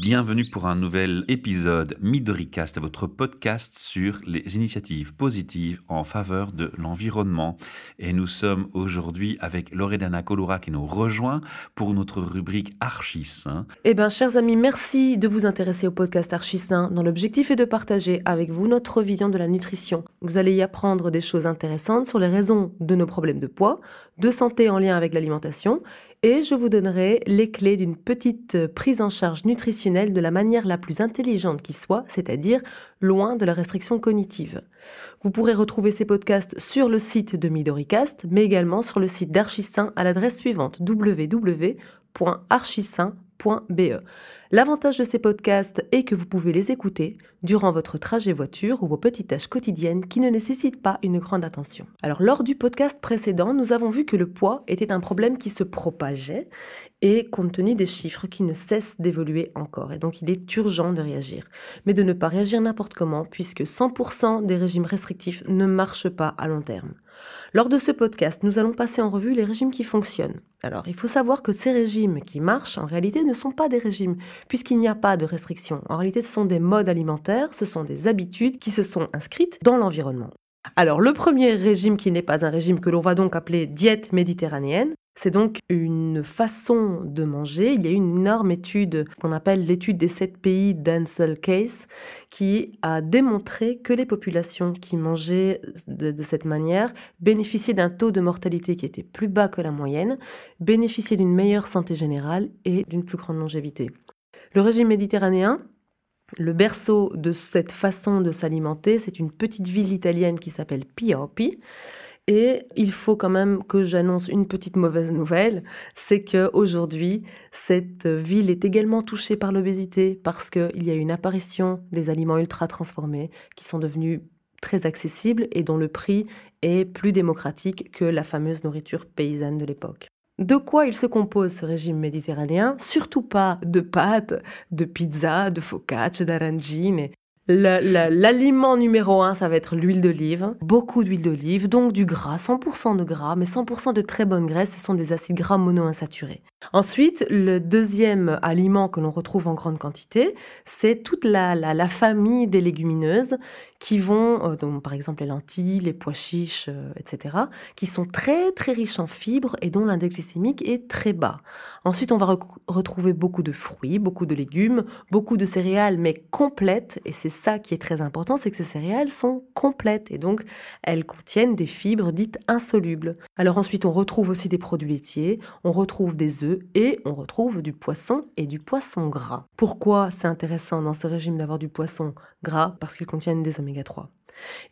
Bienvenue pour un nouvel épisode Midoricast, votre podcast sur les initiatives positives en faveur de l'environnement. Et nous sommes aujourd'hui avec Loredana Colora qui nous rejoint pour notre rubrique Archisain. Eh bien, chers amis, merci de vous intéresser au podcast Archisain, dont l'objectif est de partager avec vous notre vision de la nutrition. Vous allez y apprendre des choses intéressantes sur les raisons de nos problèmes de poids, de santé en lien avec l'alimentation et je vous donnerai les clés d'une petite prise en charge nutritionnelle de la manière la plus intelligente qui soit, c'est-à-dire loin de la restriction cognitive. Vous pourrez retrouver ces podcasts sur le site de Midoricast, mais également sur le site d'Archisain à l'adresse suivante www.archisain.be. L'avantage de ces podcasts est que vous pouvez les écouter durant votre trajet voiture ou vos petites tâches quotidiennes qui ne nécessitent pas une grande attention. Alors lors du podcast précédent, nous avons vu que le poids était un problème qui se propageait et compte tenu des chiffres qui ne cessent d'évoluer encore. Et donc il est urgent de réagir. Mais de ne pas réagir n'importe comment puisque 100% des régimes restrictifs ne marchent pas à long terme. Lors de ce podcast, nous allons passer en revue les régimes qui fonctionnent. Alors, il faut savoir que ces régimes qui marchent, en réalité, ne sont pas des régimes, puisqu'il n'y a pas de restriction. En réalité, ce sont des modes alimentaires, ce sont des habitudes qui se sont inscrites dans l'environnement. Alors, le premier régime qui n'est pas un régime que l'on va donc appeler diète méditerranéenne, c'est donc une façon de manger. Il y a une énorme étude qu'on appelle l'étude des sept pays d'Ansel Case qui a démontré que les populations qui mangeaient de, cette manière bénéficiaient d'un taux de mortalité qui était plus bas que la moyenne, bénéficiaient d'une meilleure santé générale et d'une plus grande longévité. Le régime méditerranéen, le berceau de cette façon de s'alimenter, c'est une petite ville italienne qui s'appelle Piopi. Et il faut quand même que j'annonce une petite mauvaise nouvelle, c'est que aujourd'hui, cette ville est également touchée par l'obésité parce qu'il y a une apparition des aliments ultra transformés qui sont devenus très accessibles et dont le prix est plus démocratique que la fameuse nourriture paysanne de l'époque. De quoi il se compose ce régime méditerranéen? Surtout pas de pâtes, de pizza, de focaccia, d'arangine L'aliment numéro un, ça va être l'huile d'olive. Beaucoup d'huile d'olive, donc du gras, 100% de gras, mais 100% de très bonne graisse, ce sont des acides gras monoinsaturés. Ensuite, le deuxième aliment que l'on retrouve en grande quantité, c'est toute la, famille des légumineuses qui vont, euh, donc, par exemple les lentilles, les pois chiches, euh, etc., qui sont très très riches en fibres et dont l'index glycémique est très bas. Ensuite, on va retrouver beaucoup de fruits, beaucoup de légumes, beaucoup de céréales, mais complètes, et c'est ça qui est très important, c'est que ces céréales sont complètes et donc elles contiennent des fibres dites insolubles. Alors ensuite, on retrouve aussi des produits laitiers, on retrouve des œufs et on retrouve du poisson et du poisson gras. Pourquoi c'est intéressant dans ce régime d'avoir du poisson gras? Parce qu'ils contiennent des oméga 3.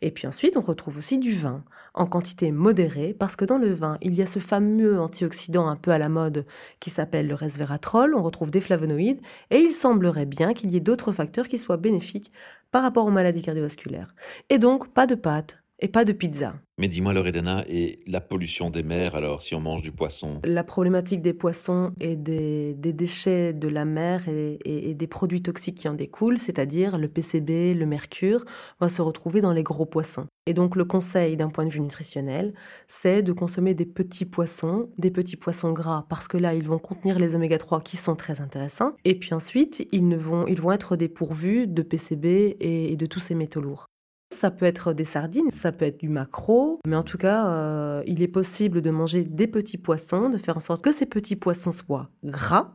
Et puis ensuite, on retrouve aussi du vin, en quantité modérée, parce que dans le vin, il y a ce fameux antioxydant un peu à la mode qui s'appelle le resveratrol, on retrouve des flavonoïdes, et il semblerait bien qu'il y ait d'autres facteurs qui soient bénéfiques par rapport aux maladies cardiovasculaires. Et donc, pas de pâtes et pas de pizza. Mais dis-moi, Loredana, et la pollution des mers, alors, si on mange du poisson? La problématique des poissons et des, déchets de la mer et, des produits toxiques qui en découlent, c'est-à-dire le PCB, le mercure, va se retrouver dans les gros poissons. Et donc, le conseil d'un point de vue nutritionnel, c'est de consommer des petits poissons, des petits poissons gras, parce que là, ils vont contenir les oméga 3 qui sont très intéressants. Et puis ensuite, ils, ne vont, ils vont être dépourvus de PCB et de tous ces métaux lourds. Ça peut être des sardines, ça peut être du maquereau, mais en tout cas, euh, il est possible de manger des petits poissons, de faire en sorte que ces petits poissons soient gras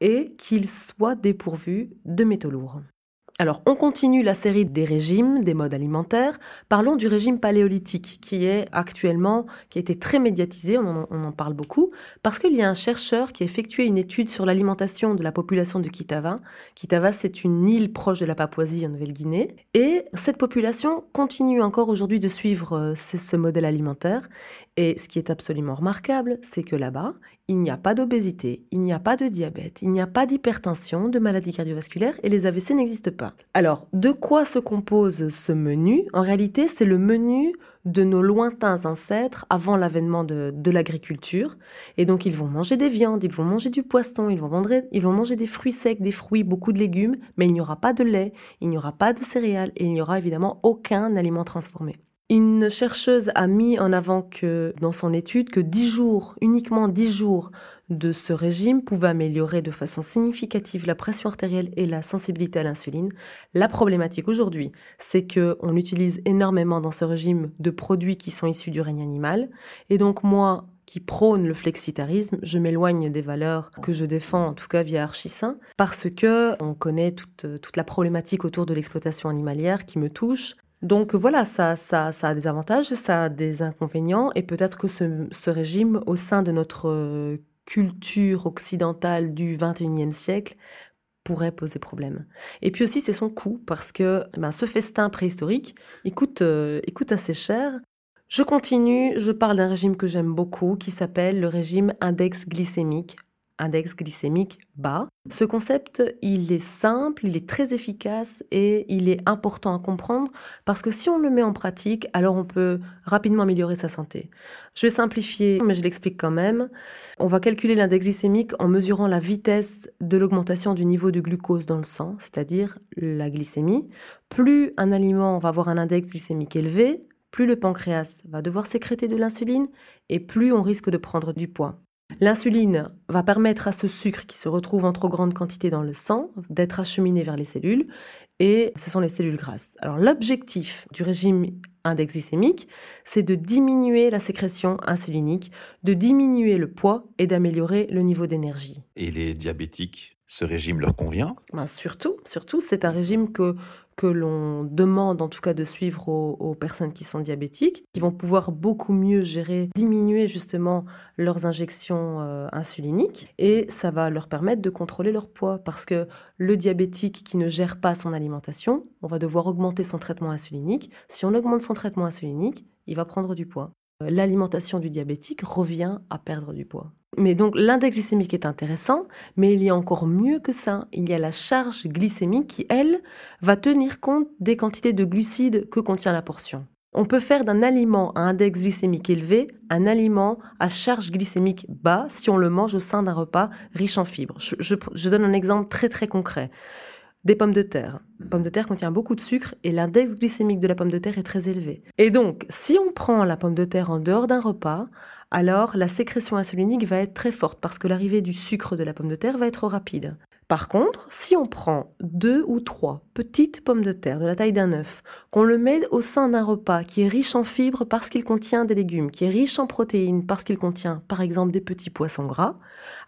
et qu'ils soient dépourvus de métaux lourds. Alors, on continue la série des régimes, des modes alimentaires. Parlons du régime paléolithique, qui est actuellement, qui a été très médiatisé, on en, parle beaucoup, parce qu'il y a un chercheur qui a effectué une étude sur l'alimentation de la population de Kitava. Kitava, c'est une île proche de la Papouasie en Nouvelle-Guinée. Et cette population continue encore aujourd'hui de suivre euh, ce modèle alimentaire. Et ce qui est absolument remarquable, c'est que là-bas, il n'y a pas d'obésité, il n'y a pas de diabète, il n'y a pas d'hypertension, de maladies cardiovasculaires et les AVC n'existent pas. Alors, de quoi se compose ce menu? En réalité, c'est le menu de nos lointains ancêtres avant l'avènement de, l'agriculture. Et donc, ils vont manger des viandes, ils vont manger du poisson, ils vont manger des fruits secs, des fruits, beaucoup de légumes, mais il n'y aura pas de lait, il n'y aura pas de céréales et il n'y aura évidemment aucun aliment transformé. Une chercheuse a mis en avant que, dans son étude, que 10 jours, uniquement 10 jours de ce régime pouvaient améliorer de façon significative la pression artérielle et la sensibilité à l'insuline. La problématique aujourd'hui, c'est que on utilise énormément dans ce régime de produits qui sont issus du règne animal. Et donc moi, qui prône le flexitarisme, je m'éloigne des valeurs que je défends, en tout cas via Archisain, parce que on connaît toute, toute la problématique autour de l'exploitation animalière qui me touche, donc voilà, ça, a des avantages, ça a des inconvénients, et peut-être que ce, régime, au sein de notre euh, culture occidentale du 21e siècle, pourrait poser problème. Et puis aussi, c'est son coût, parce que ben, ce festin préhistorique, euh, coûte assez cher. Je continue, je parle d'un régime que j'aime beaucoup, qui s'appelle le régime index glycémique index glycémique bas. Ce concept, il est simple, il est très efficace et il est important à comprendre parce que si on le met en pratique, alors on peut rapidement améliorer sa santé. Je vais simplifier, mais je l'explique quand même. On va calculer l'index glycémique en mesurant la vitesse de l'augmentation du niveau de glucose dans le sang, c'est-à-dire la glycémie. Plus un aliment va avoir un index glycémique élevé, plus le pancréas va devoir sécréter de l'insuline et plus on risque de prendre du poids. L'insuline va permettre à ce sucre qui se retrouve en trop grande quantité dans le sang d'être acheminé vers les cellules et ce sont les cellules grasses. Alors l'objectif du régime index glycémique, c'est de diminuer la sécrétion insulinique, de diminuer le poids et d'améliorer le niveau d'énergie. Et les diabétiques, ce régime leur convient? Ben Surtout, surtout c'est un régime que que l'on demande en tout cas de suivre aux, personnes qui sont diabétiques, qui vont pouvoir beaucoup mieux gérer, diminuer justement leurs injections euh, insuliniques et ça va leur permettre de contrôler leur poids parce que le diabétique qui ne gère pas son alimentation, on va devoir augmenter son traitement insulinique. Si on augmente son traitement insulinique, il va prendre du poids. Euh, l'alimentation du diabétique revient à perdre du poids. Mais donc l'index glycémique est intéressant, mais il y a encore mieux que ça. Il y a la charge glycémique qui, elle, va tenir compte des quantités de glucides que contient la portion. On peut faire d'un aliment à index glycémique élevé un aliment à charge glycémique bas si on le mange au sein d'un repas riche en fibres. Je, donne un exemple très très concret. Des pommes de terre. La pomme de terre contient beaucoup de sucre et l'index glycémique de la pomme de terre est très élevé. Et donc, si on prend la pomme de terre en dehors d'un repas, alors la sécrétion insulinique va être très forte parce que l'arrivée du sucre de la pomme de terre va être rapide. Par contre, si on prend deux ou trois petites pommes de terre de la taille d'un œuf, qu'on le met au sein d'un repas qui est riche en fibres parce qu'il contient des légumes, qui est riche en protéines parce qu'il contient par exemple des petits poissons gras,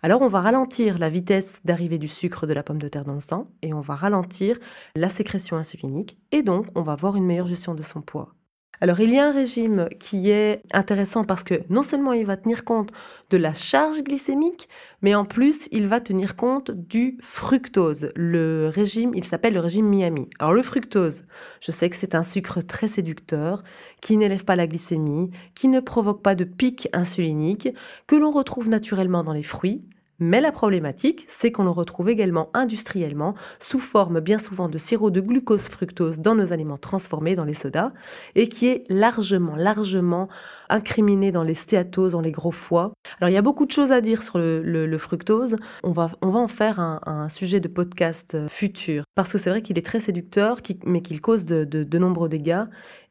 alors on va ralentir la vitesse d'arrivée du sucre de la pomme de terre dans le sang et on va ralentir la sécrétion insulinique et donc on va avoir une meilleure gestion de son poids. Alors il y a un régime qui est intéressant parce que non seulement il va tenir compte de la charge glycémique, mais en plus il va tenir compte du fructose. Le régime, il s'appelle le régime Miami. Alors le fructose, je sais que c'est un sucre très séducteur, qui n'élève pas la glycémie, qui ne provoque pas de pic insulinique, que l'on retrouve naturellement dans les fruits, mais la problématique, c'est qu'on le retrouve également industriellement sous forme bien souvent de sirop de glucose fructose dans nos aliments transformés, dans les sodas, et qui est largement, largement incriminé dans les stéatoses, dans les gros foies. Alors il y a beaucoup de choses à dire sur le, fructose. On va, on va en faire un, sujet de podcast euh, futur, parce que c'est vrai qu'il est très séducteur, mais qu'il cause de nombreux dégâts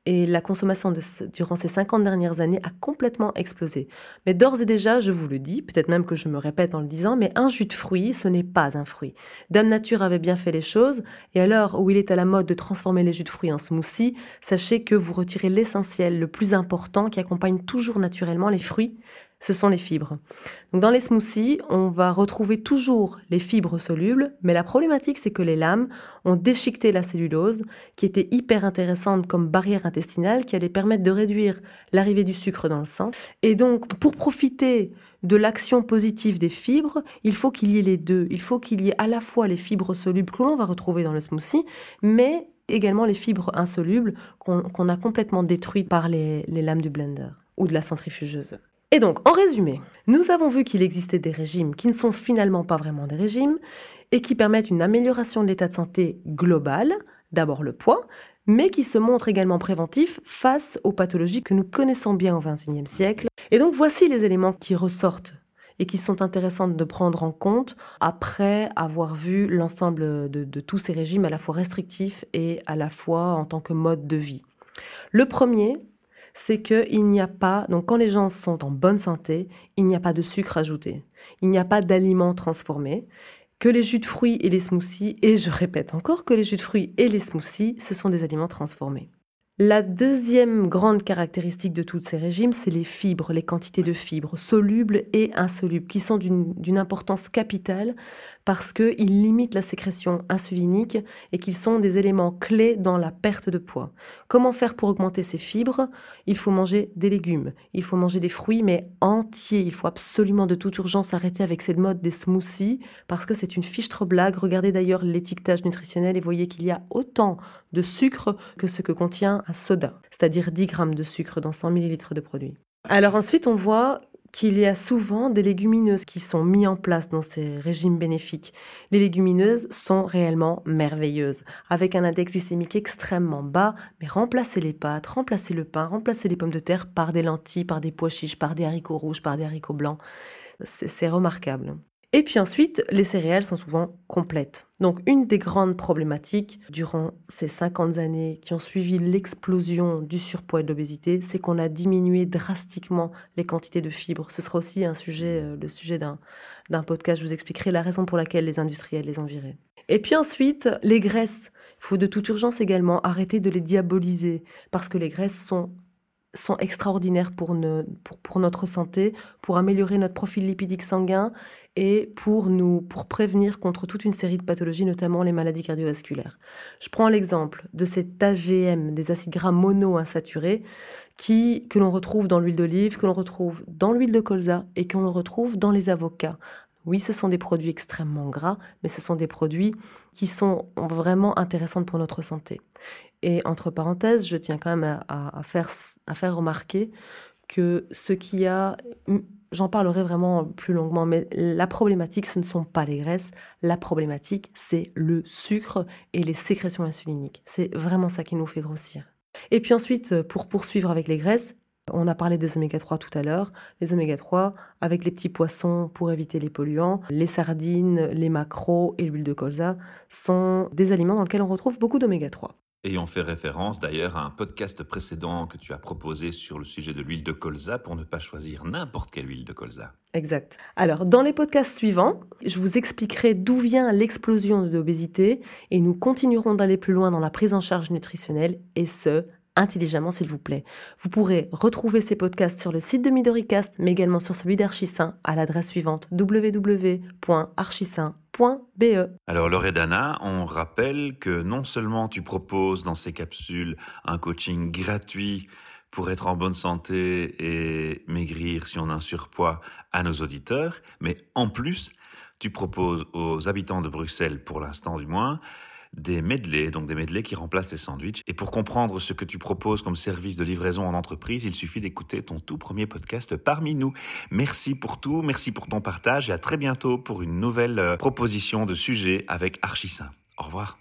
et la consommation durant ces 50 dernières années a complètement explosé. Mais d'ores et déjà, je vous le dis, peut-être même que je me répète en le disant, mais un jus de fruits, ce n'est pas un fruit. Dame Nature avait bien fait les choses, et à l'heure où il est à la mode de transformer les jus de fruits en smoothie, sachez que vous retirez l'essentiel, le plus important qui accompagne toujours naturellement les fruits, ce sont les fibres. Donc dans les smoothies, on va retrouver toujours les fibres solubles, mais la problématique c'est que les lames ont déchiqueté la cellulose, qui était hyper intéressante comme barrière intestinale, qui allait permettre de réduire l'arrivée du sucre dans le sang. Et donc pour profiter de l'action positive des fibres, il faut qu'il y ait les deux. Il faut qu'il y ait à la fois les fibres solubles que l'on va retrouver dans le smoothie, mais également les fibres insolubles qu'on a complètement détruites par les lames du blender ou de la centrifugeuse. Et donc, en résumé, nous avons vu qu'il existait des régimes qui ne sont finalement pas vraiment des régimes et qui permettent une amélioration de l'état de santé global, d'abord le poids, mais qui se montrent également préventifs face aux pathologies que nous connaissons bien au XXIe siècle. Et donc, voici les éléments qui ressortent et qui sont intéressants de prendre en compte après avoir vu l'ensemble de, de tous ces régimes à la fois restrictifs et à la fois en tant que mode de vie. Le premier, c'est qu'il n'y a pas, donc quand les gens sont en bonne santé, il n'y a pas de sucre ajouté, il n'y a pas d'aliments transformés, que les jus de fruits et les smoothies, et je répète encore que les jus de fruits et les smoothies, ce sont des aliments transformés. La deuxième grande caractéristique de tous ces régimes, c'est les fibres, les quantités de fibres, solubles et insolubles, qui sont d'une importance capitale parce qu'ils limitent la sécrétion insulinique et qu'ils sont des éléments clés dans la perte de poids. Comment faire pour augmenter ces fibres? Il faut manger des légumes, il faut manger des fruits, mais entiers. Il faut absolument de toute urgence arrêter avec cette mode des smoothies parce que c'est une fichtre blague. Regardez d'ailleurs l'étiquetage nutritionnel et voyez qu'il y a autant de sucre que ce que contient un soda, c'est-à-dire 10 grammes de sucre dans 100 millilitres de produit. Alors ensuite, on voit qu'il y a souvent des légumineuses qui sont mises en place dans ces régimes bénéfiques. Les légumineuses sont réellement merveilleuses, avec un index glycémique extrêmement bas, mais remplacer les pâtes, remplacer le pain, remplacer les pommes de terre par des lentilles, par des pois chiches, par des haricots rouges, par des haricots blancs, c'est remarquable. Et puis ensuite, les céréales sont souvent complètes. Donc une des grandes problématiques durant ces 50 années qui ont suivi l'explosion du surpoids et de l'obésité, c'est qu'on a diminué drastiquement les quantités de fibres. Ce sera aussi un sujet, euh, le sujet d'un podcast. Je vous expliquerai la raison pour laquelle les industriels les ont. Et puis ensuite, les graisses. Il faut de toute urgence également arrêter de les diaboliser parce que les graisses sont sont extraordinaires pour, pour, notre santé, pour améliorer notre profil lipidique sanguin et pour nous pour prévenir contre toute une série de pathologies, notamment les maladies cardiovasculaires. Je prends l'exemple de cet AGM, des acides gras monoinsaturés, qui que l'on retrouve dans l'huile d'olive, que l'on retrouve dans l'huile de colza et que l'on retrouve dans les avocats. Oui, ce sont des produits extrêmement gras, mais ce sont des produits qui sont vraiment intéressants pour notre santé. Et entre parenthèses, je tiens quand même à, faire, à faire remarquer que ce qui a, j'en parlerai vraiment plus longuement, mais la problématique, ce ne sont pas les graisses, la problématique, c'est le sucre et les sécrétions insuliniques. C'est vraiment ça qui nous fait grossir. Et puis ensuite, pour poursuivre avec les graisses, on a parlé des oméga 3 tout à l'heure. Les oméga 3, avec les petits poissons pour éviter les polluants, les sardines, les maquereaux et l'huile de colza, sont des aliments dans lesquels on retrouve beaucoup d'oméga 3. On fait référence d'ailleurs à un podcast précédent que tu as proposé sur le sujet de l'huile de colza pour ne pas choisir n'importe quelle huile de colza. Exact. Alors, dans les podcasts suivants, je vous expliquerai d'où vient l'explosion de l'obésité et nous continuerons d'aller plus loin dans la prise en charge nutritionnelle et ce, intelligemment s'il vous plaît. Vous pourrez retrouver ces podcasts sur le site de Midoricast, mais également sur celui d'Archisain à l'adresse suivante www.archisain.be. Alors Loredana, on rappelle que non seulement tu proposes dans ces capsules un coaching gratuit pour être en bonne santé et maigrir si on a un surpoids à nos auditeurs, mais en plus, tu proposes aux habitants de Bruxelles, pour l'instant du moins, des medley, donc des medley qui remplacent les sandwichs. Et pour comprendre ce que tu proposes comme service de livraison en entreprise, il suffit d'écouter ton tout premier podcast parmi nous. Merci pour tout, merci pour ton partage et à très bientôt pour une nouvelle euh, proposition de sujet avec Archisain. Au revoir.